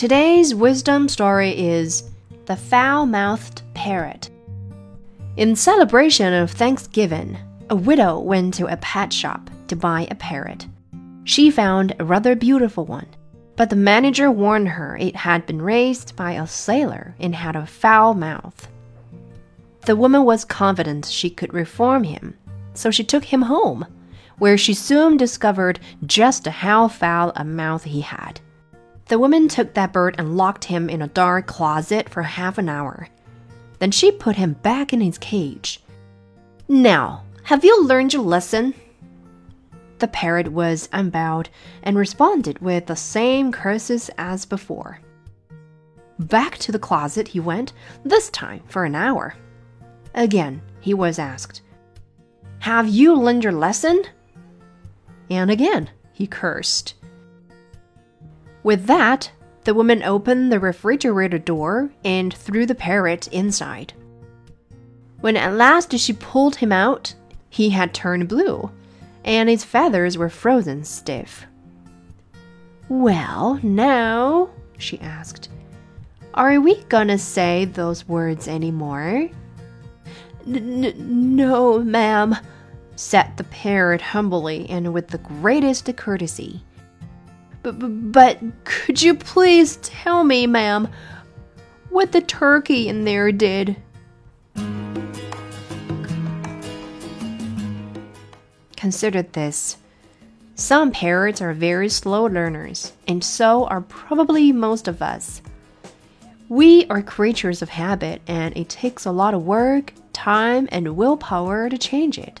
Today's wisdom story is The Foul Mouthed Parrot. In celebration of Thanksgiving, a widow went to a pet shop to buy a parrot. She found a rather beautiful one, but the manager warned her it had been raised by a sailor and had a foul mouth. The woman was confident she could reform him, so she took him home, where she soon discovered just how foul a mouth he had. The woman took that bird and locked him in a dark closet for half an hour. Then she put him back in his cage. Now, have you learned your lesson? The parrot was unbowed and responded with the same curses as before. Back to the closet he went, this time for an hour. Again, he was asked, Have you learned your lesson? And again, he cursed. With that, the woman opened the refrigerator door and threw the parrot inside. When at last she pulled him out, he had turned blue, and his feathers were frozen stiff. Well, now, she asked, are we gonna say those words anymore? N no, ma'am, said the parrot humbly and with the greatest courtesy. But, but could you please tell me, ma'am, what the turkey in there did? Consider this. Some parrots are very slow learners, and so are probably most of us. We are creatures of habit, and it takes a lot of work, time, and willpower to change it.